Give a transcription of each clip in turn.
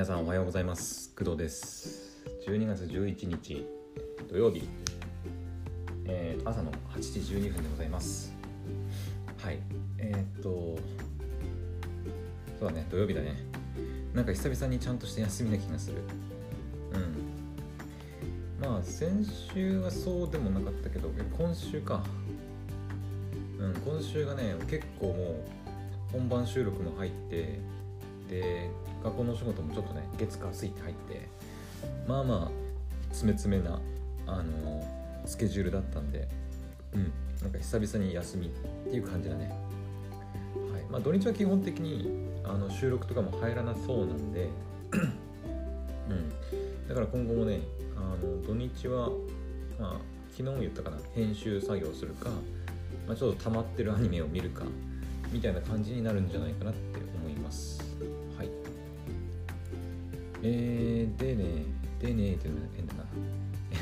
皆さんおはようございます。工藤です。12月11日土曜日、えー、朝の8時12分でございます。はい。えー、っとそうだね土曜日だね。なんか久々にちゃんとした休みな気がする。うん。まあ先週はそうでもなかったけど今週か。うん今週がね結構もう本番収録も入ってで学校のお仕事もちょっとね月火水って入ってまあまあ詰め詰めなあのスケジュールだったんでうんなんか久々に休みっていう感じだね。はい。まあ土日は基本的にあの収録とかも入らなそうなんでうん。だから今後もねあの土日はまあ昨日も言ったかな編集作業するか、まあ、ちょっと溜まってるアニメを見るかみたいな感じになるんじゃないかなってえー、でねでねっていうのが変だな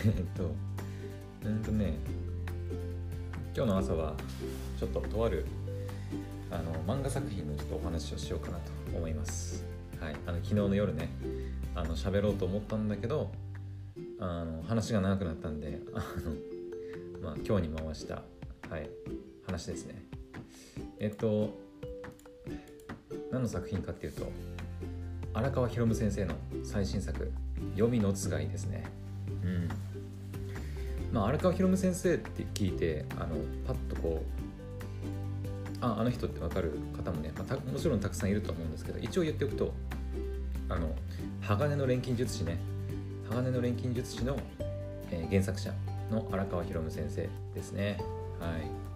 えっとうんとね今日の朝はちょっととあるあの漫画作品のちょっとお話をしようかなと思います。はい。あの昨日の夜ねあの喋ろうと思ったんだけどあの話が長くなったんであのまあ今日に回したはい話ですね。えっと何の作品かっていうと荒川博夢先生の最新作「黄泉のつがい」ですね。うん。まあ荒川博夢先生って聞いてあのパッとこうああの人って分かる方もね、まあ、もちろんたくさんいると思うんですけど一応言っておくとあの鋼の錬金術師ね。鋼の錬金術師の、えー、原作者の荒川博夢先生ですね。はい。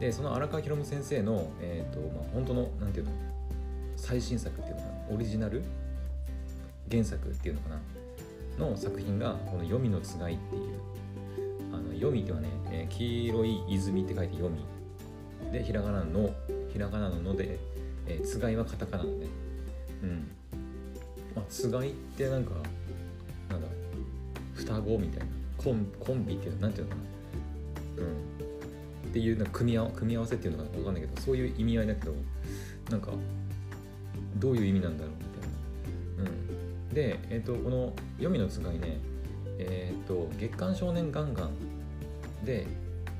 でその荒川博夢先生の、えーとまあ、本当のなんていうの最新作っていうのかなオリジナル原作っていうのかなの作品がこの「黄泉のつがい」っていうあの黄泉ってはね、えー、黄色い泉って書いて黄泉でひらがなのひらがなのので、えー、つがいはカタカナのねうん。まあつがいってなんかなんだ双子みたいなコンコンビっていうなんていうのかな。うん。っていうの組み合組み合わせっていうのか分かんないけどそういう意味合いだけどなんかどういう意味なんだろう。で、えーと、この「黄泉のつがいね」え、ー、月刊少年ガンガンで、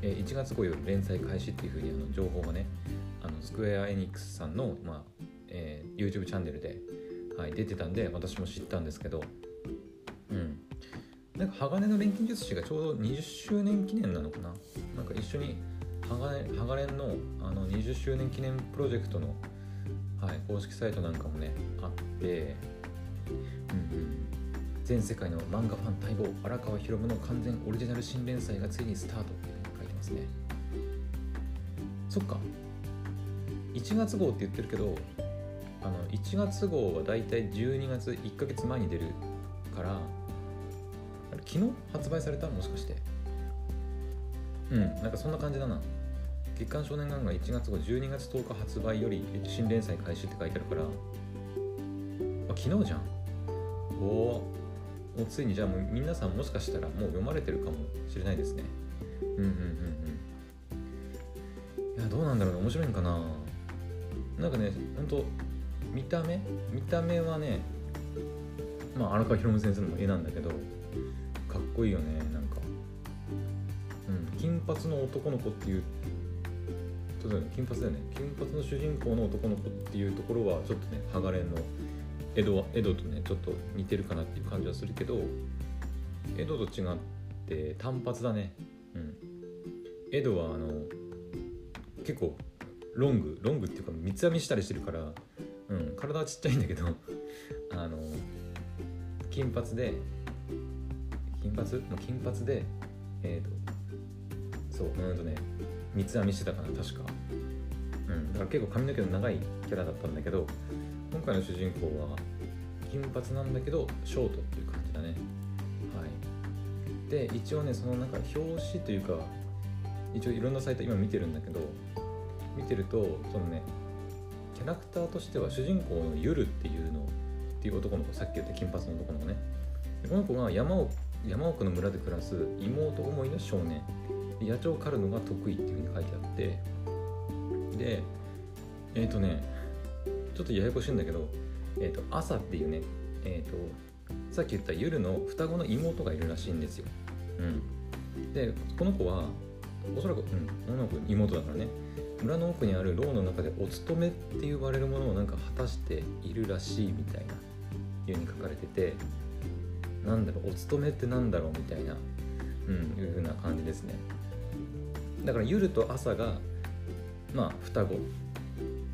えー、1月号より連載開始っていうふうにあの情報がねあのスクエア・エニックスさんの、まあえー、YouTube チャンネルで、はい、出てたんで私も知ったんですけど、うん、なんか鋼の錬金術師がちょうど20周年記念なのかな？なんか一緒にハガレンのあの20周年記念プロジェクトの、はい、公式サイトなんかもねあって、全世界の漫画ファン待望荒川博夢の完全オリジナル新連載がついにスタートって書いてますね。そっか。1月号って言ってるけどあの1月号はだいたい12月1ヶ月前に出るから昨日発売されたもしかして。うんなんかそんな感じだな。月刊少年ガンガン1月後12月10日発売より新連載開始って書いてあるから。あ昨日じゃん。おおもうついにじゃあもう皆さんもしかしたらもう読まれてるかもしれないですね。うんうんうんうん。いやどうなんだろうね面白いんかな。なんかねほんと見た目見た目はねまあ荒川博夢先生の絵なんだけどかっこいいよねなんか。うん金髪の男の子っていう金髪だよね。金髪の主人公の男の子っていうところはちょっとねハガレンの江戸は江戸とねちょっと似てるかなっていう感じはするけど江戸と違って単発だね。うん。江戸はあの結構ロングロングっていうか三つ編みしたりしてるから、うん、体はちっちゃいんだけど あの金髪で金髪？もう金髪でえっ、ー、とそううんとね三つ編みしてたかな確か。うん。だから結構髪の毛の長いキャラだったんだけど回の主人公は金髪なんだけどショートっていう感じだね。はい。で一応ねそのなんか表紙というか一応いろんなサイト今見てるんだけど見てるとそのねキャラクターとしては主人公のユルっていうのっていう男の子さっき言った金髪の男の子ね。この子が山奥山奥の村で暮らす妹思いの少年。野鳥を狩るのが得意っていうふうに書いてあって。でえっ、ー、とねちょっとややこしいんだけど、えーと、朝っていうねえっ、とさっき言ったゆるの双子の妹がいるらしいんですよ。うん、でこの子はおそらく、うん、女の子妹だからね。村の奥にある牢の中でお勤めって呼ばれるものをなんか果たしているらしいみたいないうに書かれててなんだろうお勤めってなんだろうみたいな、うん、いう風な感じですね。だからゆると朝がまあ双子。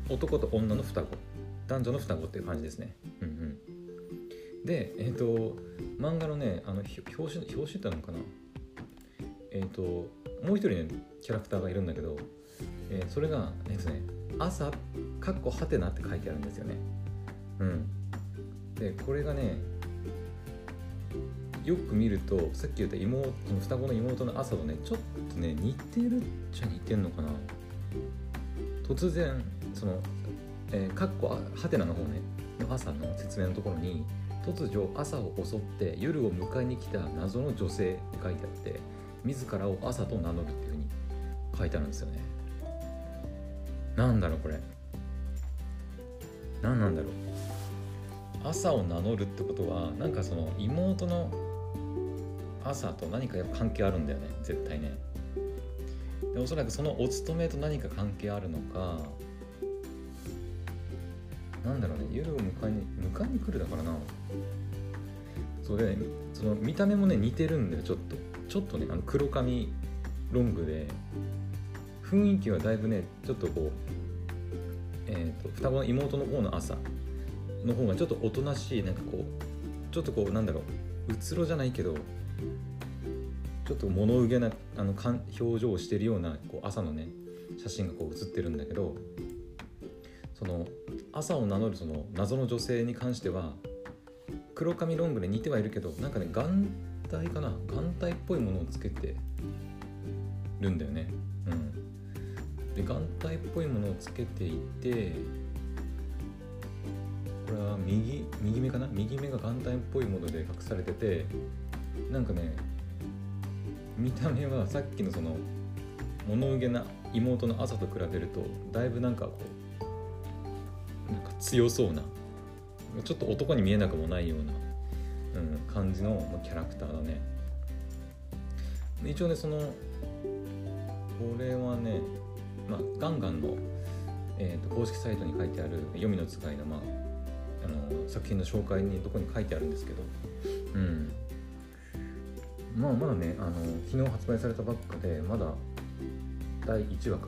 男と女の双子。男女の双子っていう感じですね。うんうん。でえっ、ー、と漫画のねあの表紙表紙ってなのかな？えっ、ー、ともう一人ねキャラクターがいるんだけど、えー、それがえっ、とね朝かっこはてなって書いてあるんですよね。うん。でこれがねよく見るとさっき言った妹双子の妹の朝とねちょっとね似てるっちゃ似てんのかな。突然そのえー、かっこはてなの方ね。の朝の説明のところに突如朝を襲って夜を迎えに来た謎の女性って書いてあって自らを朝と名乗るっていうふうに書いてあるんですよね。なんだろうこれ。何なんだろう。朝を名乗るってことはなんかその妹の朝と何かやっぱ関係あるんだよね絶対ね。でおそらくそのお勤めと何か関係あるのかなんだろうね夜を迎えに迎えに来るだからな。そうでその見た目もね似てるんだよちょっと。ちょっとねあの黒髪ロングで。雰囲気はだいぶねちょっとこうえっ、ー、と双子の妹の方の朝。の方がちょっとおとなしいなんかこうちょっとこうなんだろう。うつろじゃないけどちょっと物憂げなあの表情をしてるようなこう朝のね写真がこう写ってるんだけどその朝を名乗るその謎の女性に関しては黒髪ロングで似てはいるけどなんかね眼帯かな？眼帯っぽいものをつけてるんだよね。うん。で眼帯っぽいものをつけていてこれは右右目かな？右目が眼帯っぽいもので隠されててなんかね見た目はさっきのその物憂げな妹の朝と比べるとだいぶなんかこうなんか強そうなちょっと男に見えなくもないような、うん、感じのキャラクターだね。一応ねそのこれはね、まあ、ガンガンの、えーと、公式サイトに書いてある「読みの使いの」まあ、あの作品の紹介にどこに書いてあるんですけどうん。まあまだねあの昨日発売されたばっかでまだ第1話か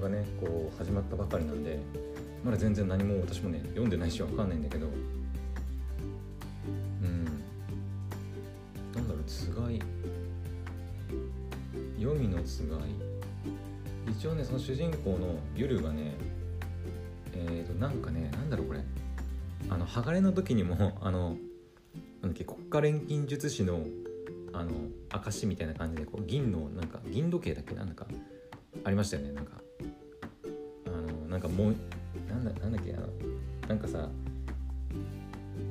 がねこう始まったばかりなんでまだ全然何も私もね読んでないしわかんないんだけど。うん。なんだろうつがい。読みのつがい。一応ねその主人公のゆるがねえっ、ー、となんかねなんだろうこれ。あの鋼の時にも あのなんだっけ国家錬金術師のあの証みたいな感じでこう銀のなんか銀時計だっけなんか。ありましたよねなんか。あのなんかもうなんだなんだっけあのなんかさ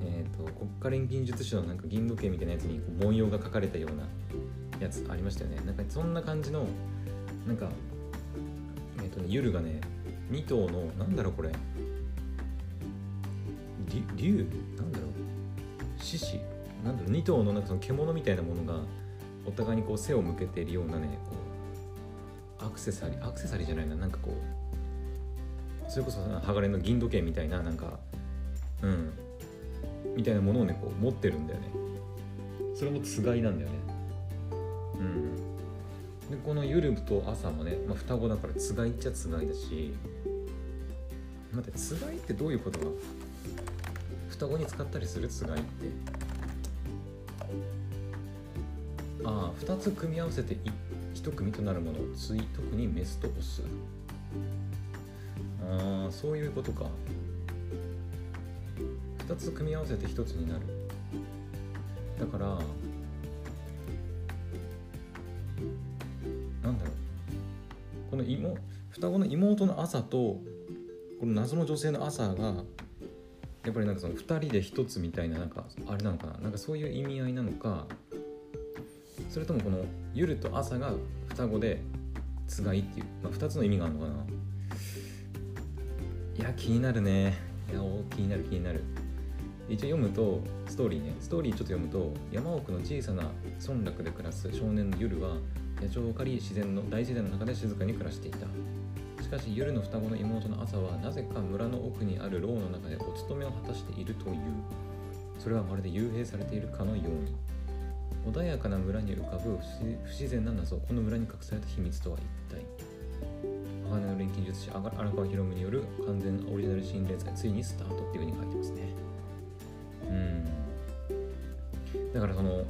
えっ、ー、と国家錬金術師のなんか銀時計みたいなやつに文様が書かれたようなやつありましたよね。なんかそんな感じのなんかえっ、ー、とねゆるがね2頭のなんだろうこれ。竜？なんだろう。獅子？なんだろう。2頭のなんかその獣みたいなものがお互いにこう背を向けているようなねこうアクセサリーアクセサリーじゃないな。なんかこうそれこそ鋼の銀時計みたいななんかうん。みたいなものをねこう持ってるんだよね。それもつがいなんだよね。うん。でこのゆると朝もね、まあ、双子だからつがいっちゃつがいだし待ってつがいってどういうことか双子に使ったりするつがいって。ああ2つ組み合わせて1組となるものつい特にメスとオスああそういうことか。2つ組み合わせて1つになる。だからなんだろう。この妹双子の妹の朝とこの謎の女性の朝がやっぱりなんかその2人で1つみたいななんかあれなのかな。なんかそういう意味合いなのかそれともこの夜と朝が双子でつがいっていう、まあ、2つの意味があるのかな。いや気になるね。いや気になる気になる。一応読むとストーリーね。ストーリーちょっと読むと山奥の小さな村落で暮らす少年の夜は野鳥を狩り自然の大自然の中で静かに暮らしていた。しかし夜の双子の妹の朝はなぜか村の奥にある牢の中でお勤めを果たしているという。それはまるで幽閉されているかのように。穏やかな村に浮かぶ不自然な謎。この村に隠された秘密とは一体。鋼の錬金術師荒川博夢による完全オリジナル新連載ついにスタートっていう風に書いてますね。うん。だからその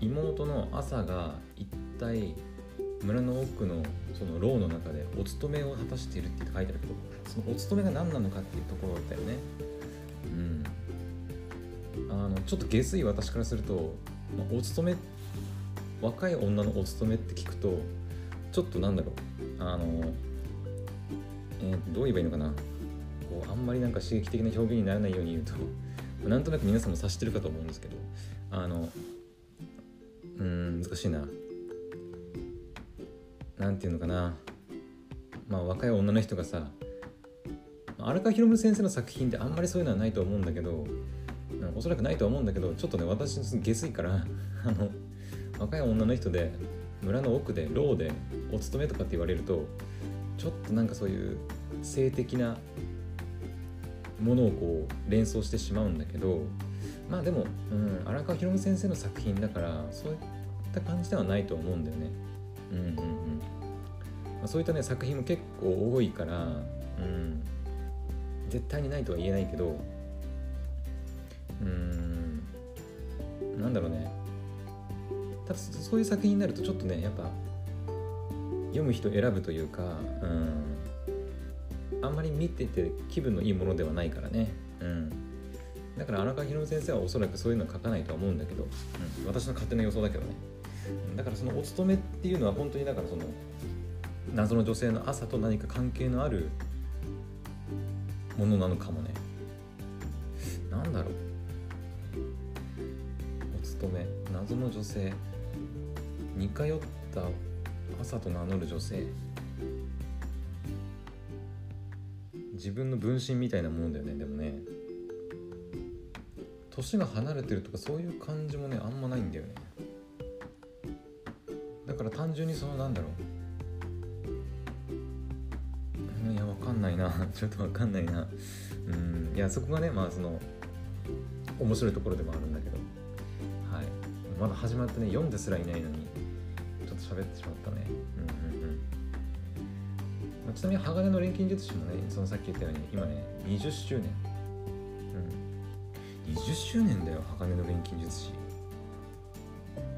妹の朝が一体村の奥のその牢の中でお勤めを果たしているって書いてあるけどそのお勤めが何なのかっていうところだったよね。うん。あのちょっと下水私からすると、まあ、お勤め若い女のお勤めって聞くとちょっとなんだろう。あの、えー、どう言えばいいのかな？こうあんまりなんか刺激的な表現にならないように言うと なんとなく皆さんも察してるかと思うんですけどあのうん難しいな。何て言うのかな？まあ若い女の人がさ荒川博先生の作品ってあんまりそういうのはないと思うんだけどおそらくないと思うんだけどちょっとね私下水からあの若い女の人で村の奥で牢でお勤めとかって言われるとちょっとなんかそういう性的なものをこう連想してしまうんだけどまあでも、うん、荒川博先生の作品だからそういった感じではないと思うんだよね。うんうんうん。まあ、そういったね作品も結構多いから、うん、絶対にないとは言えないけどうん。なんだろうね。ただそういう作品になるとちょっとねやっぱ読む人選ぶというか、うん、あんまり見てて気分のいいものではないからね、うん、だから荒川博先生はおそらくそういうのは書かないとは思うんだけど、うん、私の勝手な予想だけどね。だからそのお勤めっていうのは本当にだからその謎の女性の朝と何か関係のあるものなのかもね。なんだろう。お勤め。謎の女性。似通った朝と名乗る女性。自分の分身みたいなもんだよね。でもね。年が離れてるとかそういう感じもねあんまないんだよね。だから単純にそのなんだろう。いやわかんないな。ちょっとわかんないな。うん。いやそこがねまあその面白いところでもあるんだけど。はい。まだ始まってね読んですらいないのに。喋ってしまったね。うんうんうん、まあ、ちなみに鋼の錬金術師もねそのさっき言ったように今ね20周年。うん。20周年だよ鋼の錬金術師。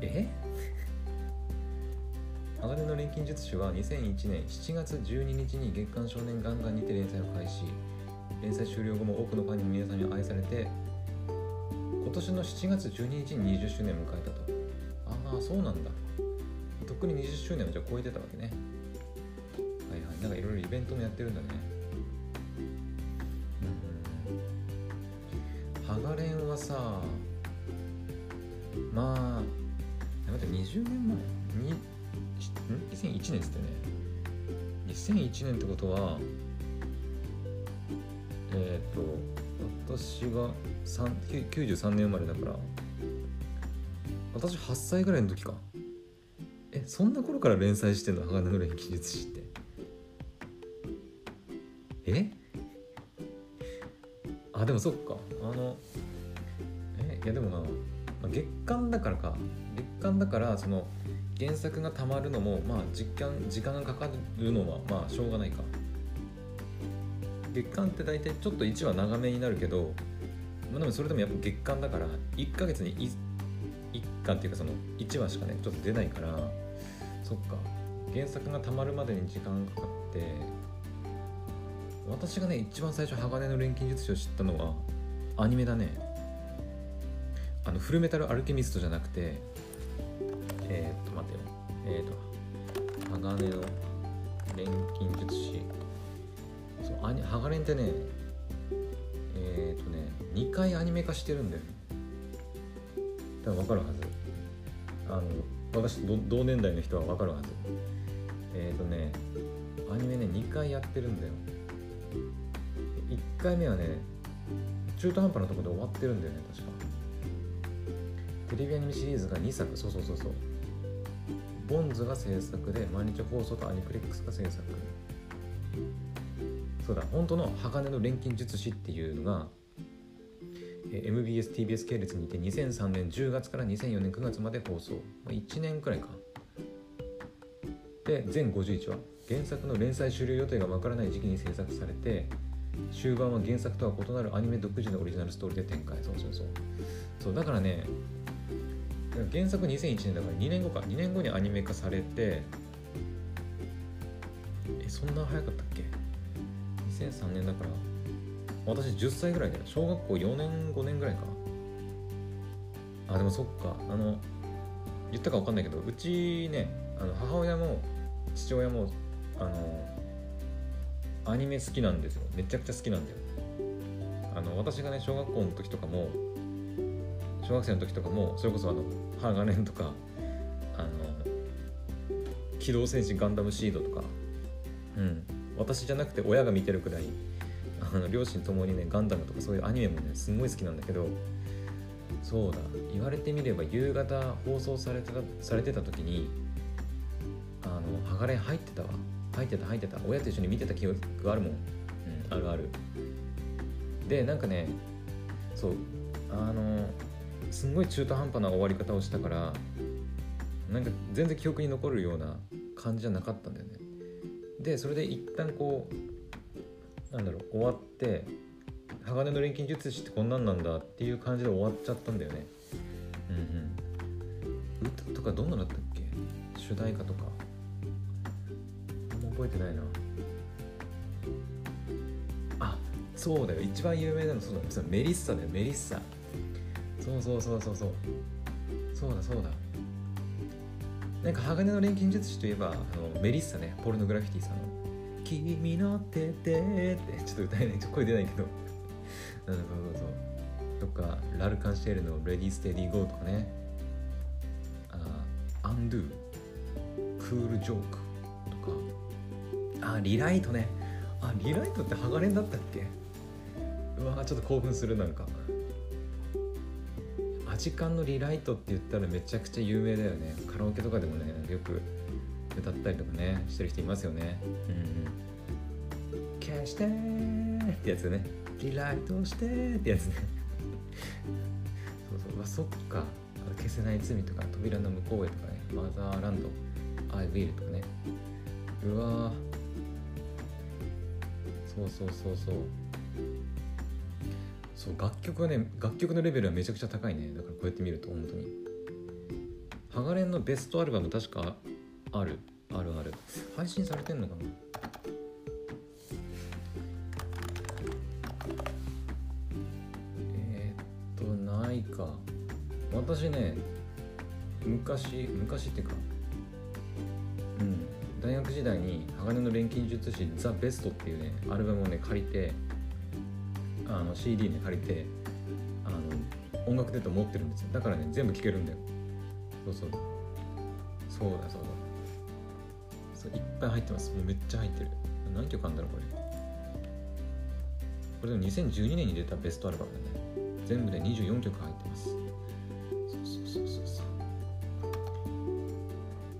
え？鋼の錬金術師は2001年7月12日に月刊少年ガンガンにて連載を開始。連載終了後も多くのファンに皆さんに愛されて今年の7月12日に20周年を迎えたと。ああそうなんだ。とくに20周年をじゃ超えてたわけね。はいはいなんかいろいろイベントもやってるんだね。うん。ハガレンはさまあ待って20年前？に2001年っつってね。2001年ってことはえっ、ー、と私が93年生まれだから私8歳ぐらいの時か。そんな頃から連載してんの？鋼の錬金術師って。え？あでもそっか。あのえ？いやでもな、まあ、月間だからか。月間だからその原作がたまるのもまあ時間時間がかかるのはまあしょうがないか。月間って大体ちょっと1話長めになるけど、まあ、でもそれでもやっぱ月間だから1ヶ月に 1, 1巻っていうかその1話しかねちょっと出ないから。そっか。原作がたまるまでに時間かかって私がね一番最初鋼の錬金術師を知ったのはアニメだね。あのフルメタルアルケミストじゃなくてえー、っと待ってよ。えー、っと鋼の錬金術師。そうアニハガレンってねえー、っとね2回アニメ化してるんだよね。多分分かるはず。あの私同年代の人は分かるはず。えっ、とねアニメね2回やってるんだよ。1回目はね中途半端なところで終わってるんだよね確か。テレビアニメシリーズが2作。そうそうそうそう。ボンズが制作で毎日放送とアニプレックスが制作。そうだ本当の鋼の錬金術師っていうのが MBS、TBS 系列にて2003年10月から2004年9月まで放送、まあ、1年くらいか。で全51話。原作の連載終了予定がわからない時期に制作されて終盤は原作とは異なるアニメ独自のオリジナルストーリーで展開。そうそうそう。そうだからね原作2001年だから2年後か。2年後にアニメ化されてえそんな早かったっけ？2003年だから私10歳ぐらいだよ小学校4年5年ぐらいかあでもそっか。あの言ったか分かんないけどうちねあの母親も父親もあのアニメ好きなんですよ。めちゃくちゃ好きなんだよ。あの私がね小学校の時とかも小学生の時とかもそれこそあの鋼とかあの機動戦士ガンダムシードとかうん。私じゃなくて親が見てるくらいあの両親ともにねガンダムとかそういうアニメもねすごい好きなんだけどそうだ言われてみれば夕方放送されてたされてた時にあの鋼入ってたわ。入ってた入ってた。親と一緒に見てた記憶があるもん、うん、あるある。でなんかねそうあのすんごい中途半端な終わり方をしたからなんか全然記憶に残るような感じじゃなかったんだよね。でそれで一旦こうなんだろう終わって鋼の錬金術師ってこんなんなんだっていう感じで終わっちゃったんだよね。うんうん。歌とかどんなだったっけ？主題歌とか。あんま覚えてないな。あそうだよ。一番有名なのそうだ。そメリッサだよメリッサ。そうそうそうそうそう。そうだそうだ。なんか鋼の錬金術師といえばあのメリッサね。ポルノグラフィティさん。の「君の手で」ってちょっと歌えない。ちょ声出ないけど。うんそうそうそう。とかラルカンシェルの「レディーステディーゴー」とかね。あアンドゥクールジョークとか。あリライトね。あリライトって鋼だったっけ？うわちょっと興奮するなんか。アジカンのリライトって言ったらめちゃくちゃ有名だよね。カラオケとかでもねよく歌ったりとかねしてる人いますよね。うん。消してってやつね。リライトしてってやつね。そうそう。わそっか。消せない罪とか扉の向こうへとかね。マザーランド。アイウィルとかね。うわそうそうそうそう。そう楽曲はね楽曲のレベルはめちゃくちゃ高いね。だからこうやって見ると本当に。ハガレンのベストアルバム確かあるあるある。配信されてんのかな？えー、っとないか。私ね昔昔っていうかうん。大学時代に鋼の錬金術師ザ・ベストっていうねアルバムをね借りてあの CD ね借りてあの音楽データ持ってるんですよ。だからね全部聴けるんだよ。そうそう。そうだそうだ。そういっぱい入ってます。もうめっちゃ入ってる。何曲あるんだろうこれ。これでも2012年に出たベストアルバムでね。全部で24曲入ってます。そうそうそうそう。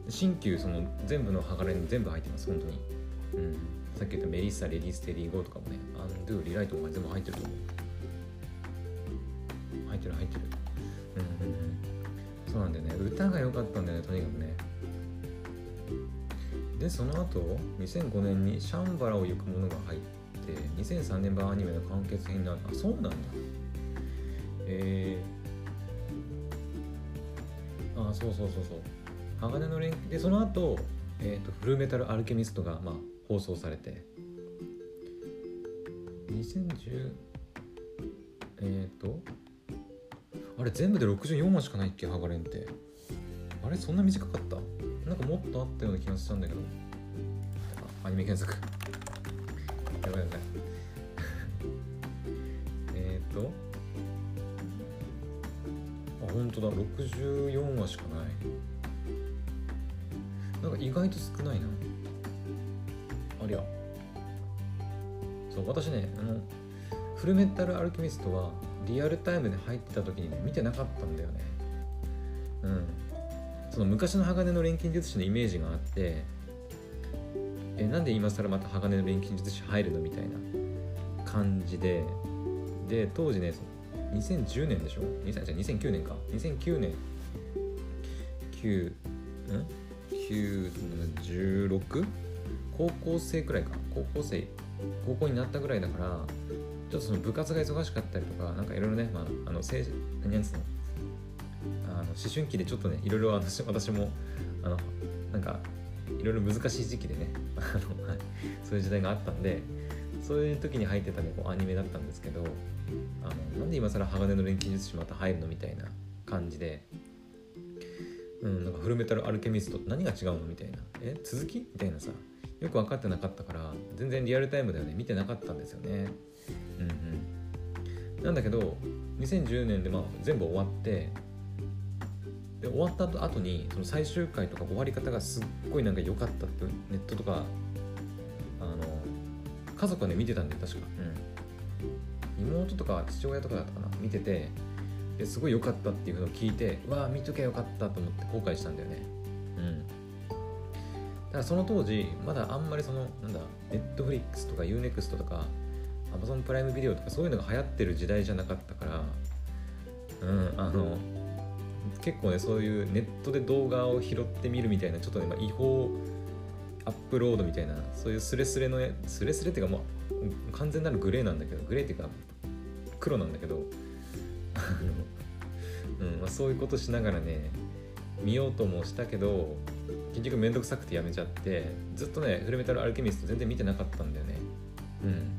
新旧その全部の剥がれに全部入ってます本当に。うん。さっき言ったメリッサ・レディ・ステディ・ゴーとかもねアンドゥ・リライトも全部入ってると思う。入ってる入ってる。うんうんうん。そうなんだよね。歌が良かったんだよねとにかくね。でその後2005年に「シャンバラを行く者」が入って2003年版アニメの完結編になる。あそうなんだ。えー、あそうそうそうそう。鋼の錬金。でその後、えーと、フルメタルアルケミストが、まあ、放送されて。2010えっ、ー、とあれ全部で64話しかないっけ？ハガレンって。あれそんな短かった？なんかもっとあったような気がしたんだけど。アニメ検索。やばいやばい。えっと。あ本当だ。64話しかない。なんか意外と少ないな。ありゃそう私ねあのフルメタルアルケミストはリアルタイムで入ってた時にね見てなかったんだよね。うん。その昔の鋼の錬金術師のイメージがあってえなんで今更また鋼の錬金術師入るのみたいな感じでで当時ね2010年でしょ？2000じゃ2009年か。2009年9ん。916高校生くらいか。高校生高校になったぐらいだからちょっとその部活が忙しかったりとかなんかいろいろね、まあ、あの成何つの？思春期でちょっとねいろいろ私私もあのなんかいろいろ難しい時期でね、そういう時代があったんでそういう時に入ってたねこうアニメだったんですけどあのなんで今更鋼の錬金術師また入るのみたいな感じで、うん、なんかフルメタルアルケミストって何が違うのみたいな。え続き？みたいなさ。よく分かってなかったから全然リアルタイムではね。見てなかったんですよね。うんうん。なんだけど2010年でまあ全部終わってで終わった後にその最終回とか終わり方がすっごいなんか良かったってネットとかあの家族はね見てたんで確か、うん、妹とか父親とかだったかな見ててですごい良かったっていうのを聞いてわあ見ときゃよかったと思って後悔したんだよね。うん。だからその当時まだあんまりそのなんだネットフリックスとか UNEXT とか Amazon プライムビデオとかそういうのが流行ってる時代じゃなかったからうんあの結構ねそういうネットで動画を拾ってみるみたいなちょっとね、まあ、違法アップロードみたいなそういうスレスレのねスレスレっていうかもう完全なるグレーなんだけどグレーっていうか黒なんだけど うんまあ、そういうことしながらね見ようともしたけど結局めんどくさくてやめちゃってずっとねフルメタルアルケミスト全然見てなかったんだよね。うん。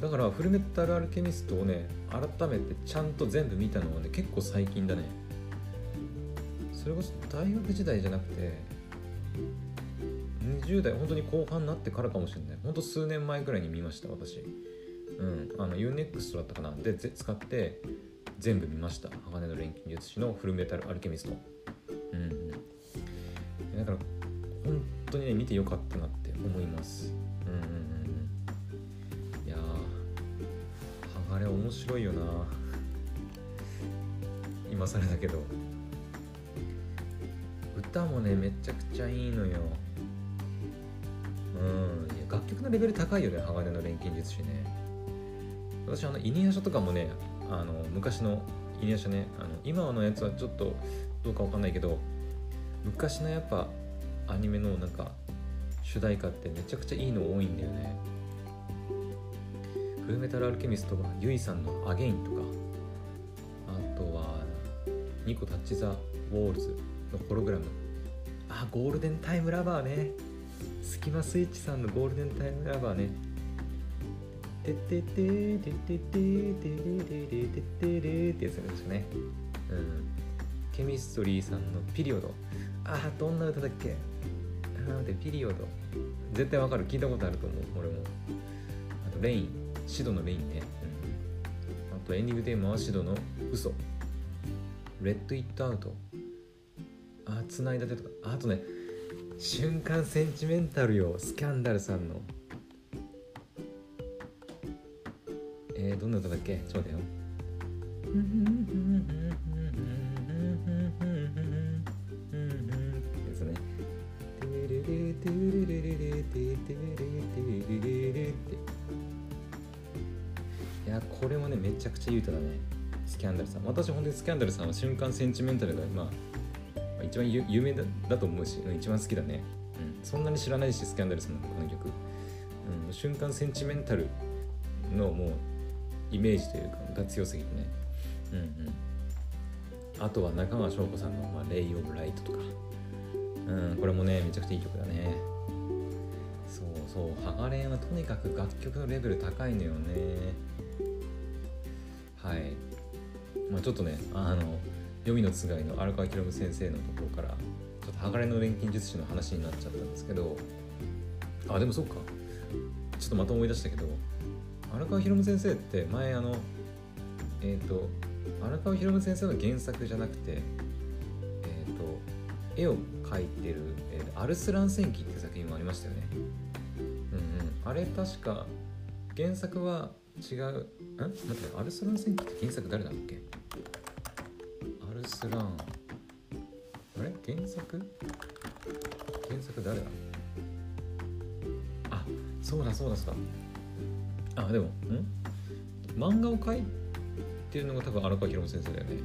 だからフルメタルアルケミストをね改めてちゃんと全部見たのはね結構最近だね。それこそ大学時代じゃなくて20代本当に後半になってからかもしれない。本当数年前ぐらいに見ました私。うんあの UNEXT だったかな。で使って全部見ました。鋼の錬金術師のフルメタルアルケミスト。うん。だから本当にね見てよかったなって思います。ー鋼面白いよな。今更だけど。歌もねめちゃくちゃいいのよ。うん。いや楽曲のレベル高いよね鋼の錬金術師ね。私あのイニア書とかもねあの昔のイニア書ねあの今のやつはちょっとどうかわかんないけど昔のやっぱアニメのなんか主題歌ってめちゃくちゃいいの多いんだよね。フルメタルアルケミストはユイさんの「アゲイン」とかあとはニコタッチ・ザ・ウォールズのホログラム。あゴールデンタイムラバーね。スキマスイッチさんのゴールデンタイムラバーね。てててててててててててってやつなんですよねうんケミストリーさんのピリオドああどんな歌だっけあ待ってピリオド絶対わかる聞いたことあると思う俺もあとレインシドのレインね、うん、あとエンディングテーマはシドの嘘。レッド・イット・アウト。あつないだてとか。あとね瞬間センチメンタルよ。スキャンダルさんの。えー、どんな歌だっけ？ちょうだよくちゃいい歌だねスキャンダルさん。私本当にスキャンダルさんは瞬間センチメンタルがまあ一番有名だだと思うし一番好きだね、うん、そんなに知らないしスキャンダルさんのこの曲、うん、瞬間センチメンタルのもうイメージというかが強すぎてね。うんうん。あとは中川翔子さんの「まあ、レイ・オブ・ライト」とか。うんこれもねめちゃくちゃいい曲だね。そうそう。ハガレンはとにかく楽曲のレベル高いのよね。はい。まあちょっとねあの読みのつがいの荒川博先生のところからちょっと鋼の錬金術師の話になっちゃったんですけどあでもそっか。ちょっとまた思い出したけど荒川博先生って前あのえっ、ー、と荒川博先生の原作じゃなくてえっ、ー、と絵を描いてる、えー、アルスラン戦記っていう作品もありましたよね。うんうん。あれ確か原作は違うん待ってアルスラン戦記って原作誰だっけ？アルスラン。あれ？原作？原作誰だ？あそうだそうだそうだ。あでもん？漫画を描いてるのが多分荒川博先生だよね。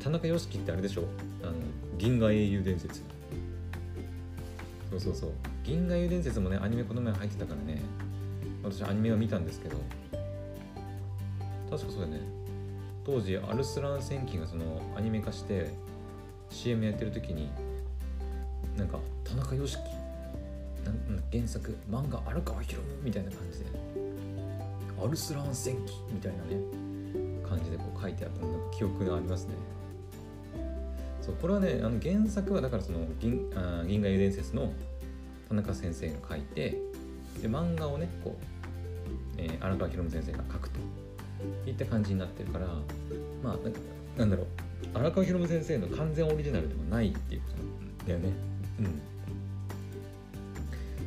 田中良樹ってあれでしょ？あの銀河英雄伝説。そうそうそう。銀河英雄伝説もねアニメこの前入ってたからね。私アニメは見たんですけど。確かそうだよね。当時アルスラン戦記がそのアニメ化して CM やってる時になんか田中良樹原作漫画荒川博みたいな感じで。アルスラン戦記みたいなね感じでこう書いてあった記憶がありますね。そうこれはねあの原作はだからその銀あ銀河英伝説の田中先生が書いてで漫画をねこう、えー、荒川博先生が書くと。いった感じになってるからまあなんだろう。荒川博先生の完全オリジナルでもないっていうことだよね。うん。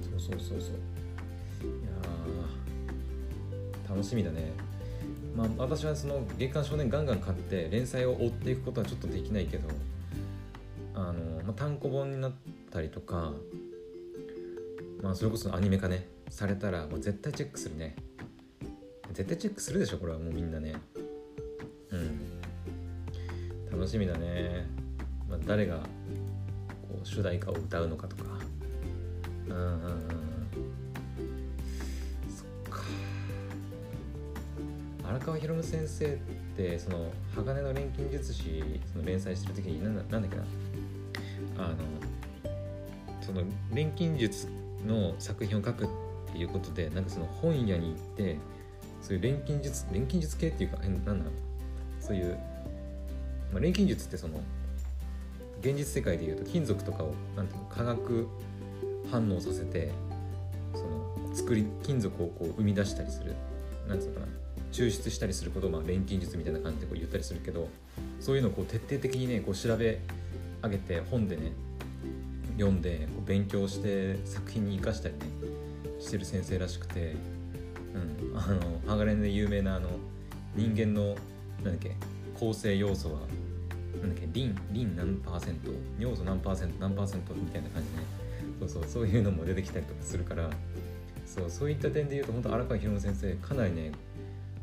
そうそうそうそう。いや楽しみだね。まあ私はその月刊少年ガンガン買って連載を追っていくことはちょっとできないけどあの、まあ、単行本になったりとかまあそれこそアニメ化ねされたらもう絶対チェックするね。絶対チェックするでしょこれはもうみんなね。うん。楽しみだね、まあ、誰がこう主題歌を歌うのかとか。うんうんうんそっか。荒川博先生ってその「鋼の錬金術師」その連載してる時に何だなんだっけな。あのその錬金術の作品を書くっていうことでなんかその本屋に行ってそういう錬金術錬金術系っていうか何だろう。そういう、まあ、錬金術ってその現実世界でいうと金属とかをなんていうの化学反応させてその作り金属をこう生み出したりするなんていうのかな。抽出したりすることをまあ錬金術みたいな感じでこう言ったりするけどそういうのをこう徹底的にねこう調べ上げて本でね読んでこう勉強して作品に生かしたりねしてる先生らしくて、うん、あの鋼で有名なあの人間のなんだっけ構成要素はなんだっけリンリン何パーセント尿素何パーセント何パーセントみたいな感じでね。そうそうそういうのも出てきたりとかするからそうそういった点で言うと本当荒川博先生かなりね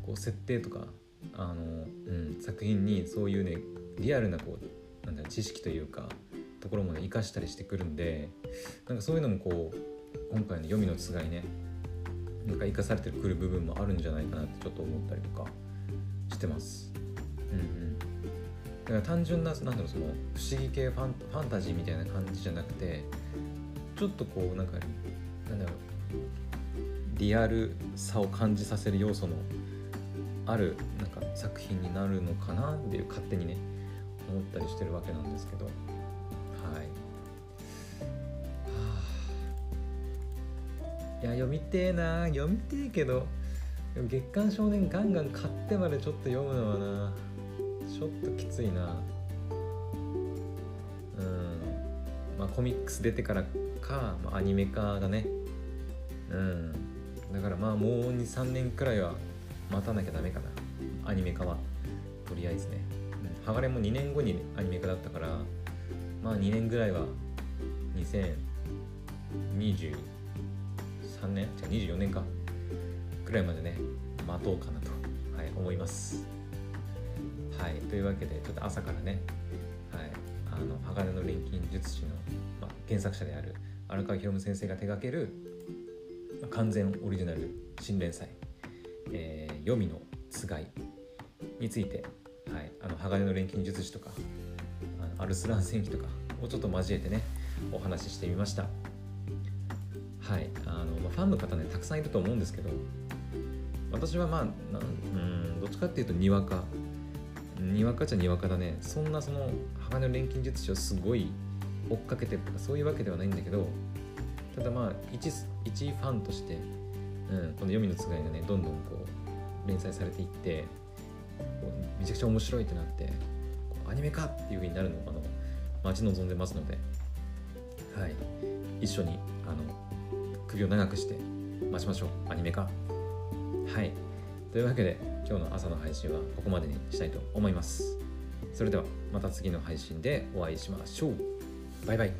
こう設定とかあの、うん、作品にそういうねリアルなこうなんだ知識というかところもね生かしたりしてくるんでなんかそういうのもこう今回の読みのつがいねなんか生かされてくる部分もあるんじゃないかなってちょっと思ったりとかしてます。うんうん、だから単純ななんだろうその不思議系ファンファンタジーみたいな感じじゃなくてちょっとこうなんかなんだろうリアルさを感じさせる要素のあるなんか作品になるのかなっていう勝手にね思ったりしてるわけなんですけど。はい、いや読みてえな。読みてえけど。月刊少年ガンガン買ってまでちょっと読むのはな。ちょっときついな。うん。まあコミックス出てからか、まあ、アニメ化がね。うん。だからまあもう23年くらいは待たなきゃダメかな。アニメ化は。とりあえずね、うん、ハガレも2年後にアニメ化だったからまあ2年ぐらいは2020 23年じゃあ24年か。くらいまでね待とうかなと、はい、思います。はいというわけでちょっと朝からね、はい、あの鋼の錬金術師の、まあ、原作者である荒川博先生が手掛ける完全オリジナル新連載えー、黄泉のつがいについて、はい、あの鋼の錬金術師とかあのアルスラン戦記とかをちょっと交えてねお話ししてみました。はい。あの、まあ、ファンの方ねたくさんいると思うんですけど私はまあうんどっちかっていうとにわか。にわかっちゃにわかだね。そんなその鋼の錬金術師をすごい追っかけてるとかそういうわけではないんだけどただまあ一一ファンとしてうん、この「読みのつがい」がねどんどんこう連載されていってめちゃくちゃ面白いってなってアニメかっていう風になるのをあの待ち望んでますので、はい、一緒に首を長くして待ちましょうアニメ化。はい。というわけで今日の朝の配信はここまでにしたいと思います。それではまた次の配信でお会いしましょう。バイバイ。